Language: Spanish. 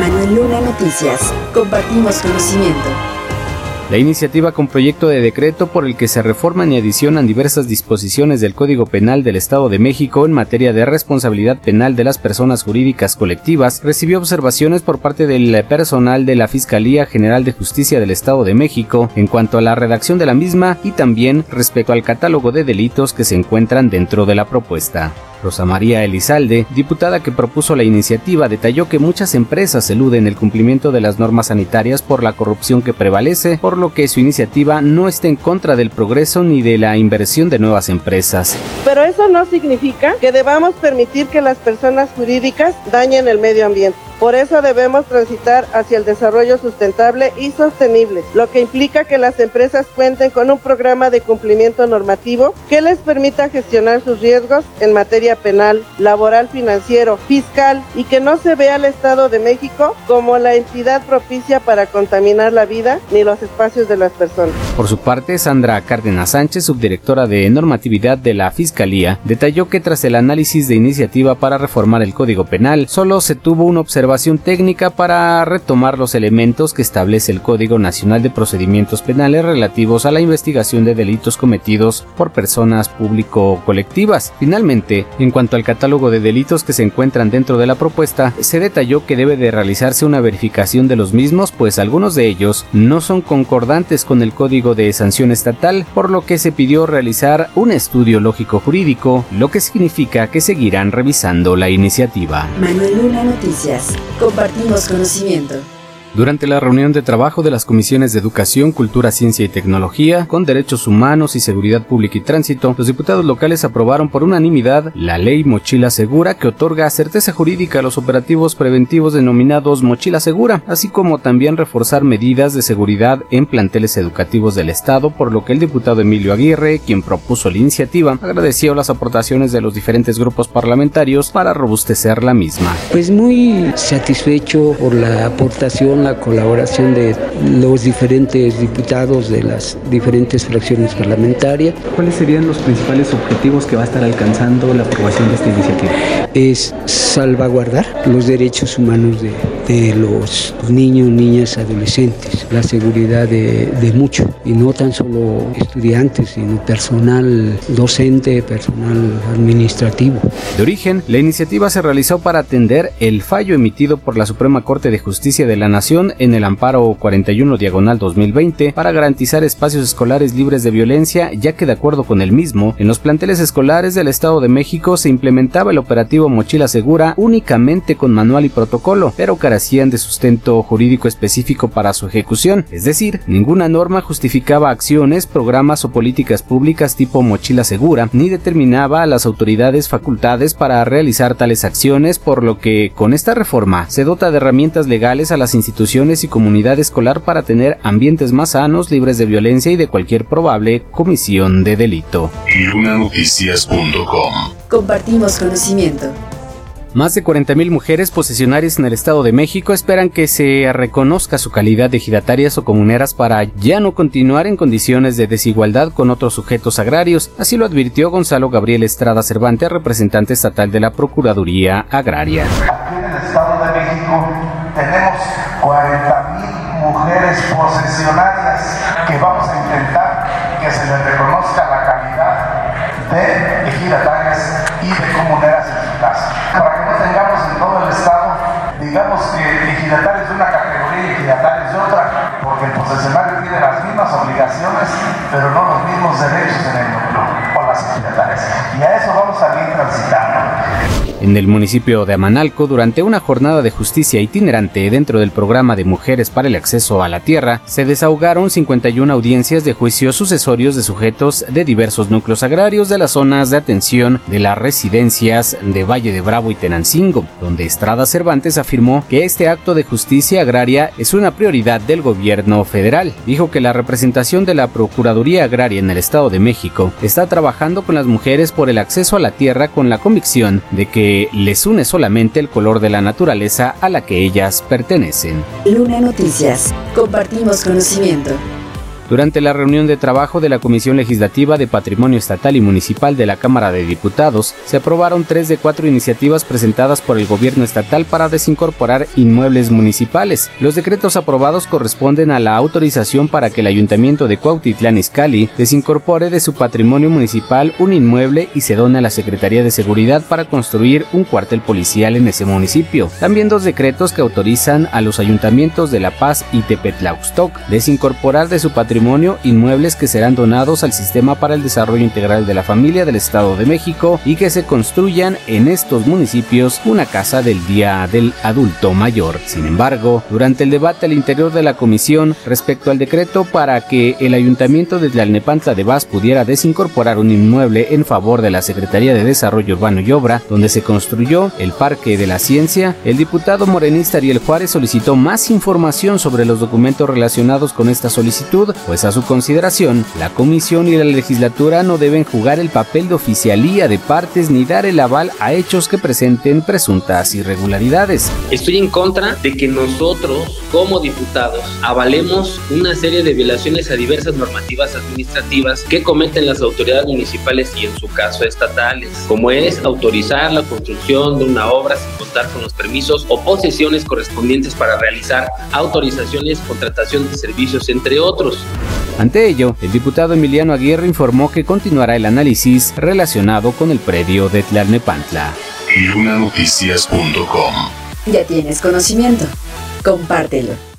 Manuel Luna Noticias. Compartimos conocimiento. La iniciativa con proyecto de decreto por el que se reforman y adicionan diversas disposiciones del Código Penal del Estado de México en materia de responsabilidad penal de las personas jurídicas colectivas recibió observaciones por parte del personal de la Fiscalía General de Justicia del Estado de México en cuanto a la redacción de la misma y también respecto al catálogo de delitos que se encuentran dentro de la propuesta. Rosa María Elizalde, diputada que propuso la iniciativa, detalló que muchas empresas eluden el cumplimiento de las normas sanitarias por la corrupción que prevalece, por lo que su iniciativa no está en contra del progreso ni de la inversión de nuevas empresas. Pero eso no significa que debamos permitir que las personas jurídicas dañen el medio ambiente. Por eso debemos transitar hacia el desarrollo sustentable y sostenible, lo que implica que las empresas cuenten con un programa de cumplimiento normativo que les permita gestionar sus riesgos en materia penal, laboral, financiero, fiscal y que no se vea al Estado de México como la entidad propicia para contaminar la vida ni los espacios de las personas. Por su parte, Sandra Cárdenas Sánchez, subdirectora de normatividad de la Fiscalía, detalló que tras el análisis de iniciativa para reformar el Código Penal, solo se tuvo una observación técnica para retomar los elementos que establece el Código Nacional de Procedimientos Penales relativos a la investigación de delitos cometidos por personas público-colectivas. Finalmente, en cuanto al catálogo de delitos que se encuentran dentro de la propuesta, se detalló que debe de realizarse una verificación de los mismos, pues algunos de ellos no son concordantes con el Código de Sanción Estatal, por lo que se pidió realizar un estudio lógico jurídico, lo que significa que seguirán revisando la iniciativa. Manuel Luna Noticias. Compartimos conocimiento. Durante la reunión de trabajo de las comisiones de Educación, Cultura, Ciencia y Tecnología, con Derechos Humanos y Seguridad Pública y Tránsito, los diputados locales aprobaron por unanimidad la ley Mochila Segura que otorga certeza jurídica a los operativos preventivos denominados Mochila Segura, así como también reforzar medidas de seguridad en planteles educativos del Estado, por lo que el diputado Emilio Aguirre, quien propuso la iniciativa, agradeció las aportaciones de los diferentes grupos parlamentarios para robustecer la misma. Pues muy satisfecho por la aportación la colaboración de los diferentes diputados de las diferentes fracciones parlamentarias. ¿Cuáles serían los principales objetivos que va a estar alcanzando la aprobación de esta iniciativa? Es salvaguardar los derechos humanos de, de los niños, niñas, adolescentes, la seguridad de, de muchos, y no tan solo estudiantes, sino personal docente, personal administrativo. De origen, la iniciativa se realizó para atender el fallo emitido por la Suprema Corte de Justicia de la Nación en el amparo 41 diagonal 2020 para garantizar espacios escolares libres de violencia, ya que de acuerdo con el mismo, en los planteles escolares del Estado de México se implementaba el operativo Mochila Segura únicamente con manual y protocolo, pero carecían de sustento jurídico específico para su ejecución, es decir, ninguna norma justificaba acciones, programas o políticas públicas tipo Mochila Segura, ni determinaba a las autoridades facultades para realizar tales acciones, por lo que con esta reforma se dota de herramientas legales a las instituciones instituciones y comunidad escolar para tener ambientes más sanos, libres de violencia y de cualquier probable comisión de delito. Lunanoticias.com Compartimos conocimiento. Más de 40.000 mujeres posesionarias en el Estado de México esperan que se reconozca su calidad de ejidatarias o comuneras para ya no continuar en condiciones de desigualdad con otros sujetos agrarios. Así lo advirtió Gonzalo Gabriel Estrada Cervantes, representante estatal de la Procuraduría Agraria. Aquí en el Estado de México tenemos 40 mil posesionarias que vamos a intentar que se les reconozca la calidad de ejidatarias y de comuneras en. Para que no tengamos en todo el estado, digamos que ejidatarios de una categoría y ejidatarios de otra, porque el posesionario tiene las mismas obligaciones, pero no los mismos derechos en el núcleo Y a eso vamos a ir transitando. En el municipio de Amanalco, durante una jornada de justicia itinerante dentro del programa de Mujeres para el Acceso a la Tierra, se desahogaron 51 audiencias de juicios sucesorios de sujetos de diversos núcleos agrarios de las zonas de atención de las residencias de Valle de Bravo y Tenancingo, donde Estrada Cervantes afirmó que este acto de justicia agraria es una prioridad del gobierno federal. Dijo que la representación de la Procuraduría Agraria en el Estado de México está trabajando con las mujeres por el acceso a la tierra con la convicción de que les une solamente el color de la naturaleza a la que ellas pertenecen. Luna Noticias. Compartimos conocimiento. Durante la reunión de trabajo de la Comisión Legislativa de Patrimonio Estatal y Municipal de la Cámara de Diputados, se aprobaron tres de cuatro iniciativas presentadas por el gobierno estatal para desincorporar inmuebles municipales. Los decretos aprobados corresponden a la autorización para que el Ayuntamiento de Cuautitlán Izcalli desincorpore de su patrimonio municipal un inmueble y se done a la Secretaría de Seguridad para construir un cuartel policial en ese municipio. También dos decretos que autorizan a los ayuntamientos de La Paz y Tepetlaustoc desincorporar de su patrimonio inmuebles que serán donados al Sistema para el Desarrollo Integral de la Familia del Estado de México y que se construyan en estos municipios una casa del Día del Adulto Mayor. Sin embargo, durante el debate al interior de la comisión respecto al decreto para que el ayuntamiento de Tlalnepantla de Vaz pudiera desincorporar un inmueble en favor de la Secretaría de Desarrollo Urbano y Obra, donde se construyó el Parque de la Ciencia, el diputado morenista Ariel Juárez solicitó más información sobre los documentos relacionados con esta solicitud, pues a su consideración, la comisión y la legislatura no deben jugar el papel de oficialía de partes ni dar el aval a hechos que presenten presuntas irregularidades. Estoy en contra de que nosotros, como diputados, avalemos una serie de violaciones a diversas normativas administrativas que cometen las autoridades municipales y en su caso estatales, como es autorizar la construcción de una obra sin contar con los permisos o posesiones correspondientes para realizar autorizaciones, contratación de servicios, entre otros. Ante ello, el diputado Emiliano Aguirre informó que continuará el análisis relacionado con el predio de Tlalnepantla. Ya tienes conocimiento. Compártelo.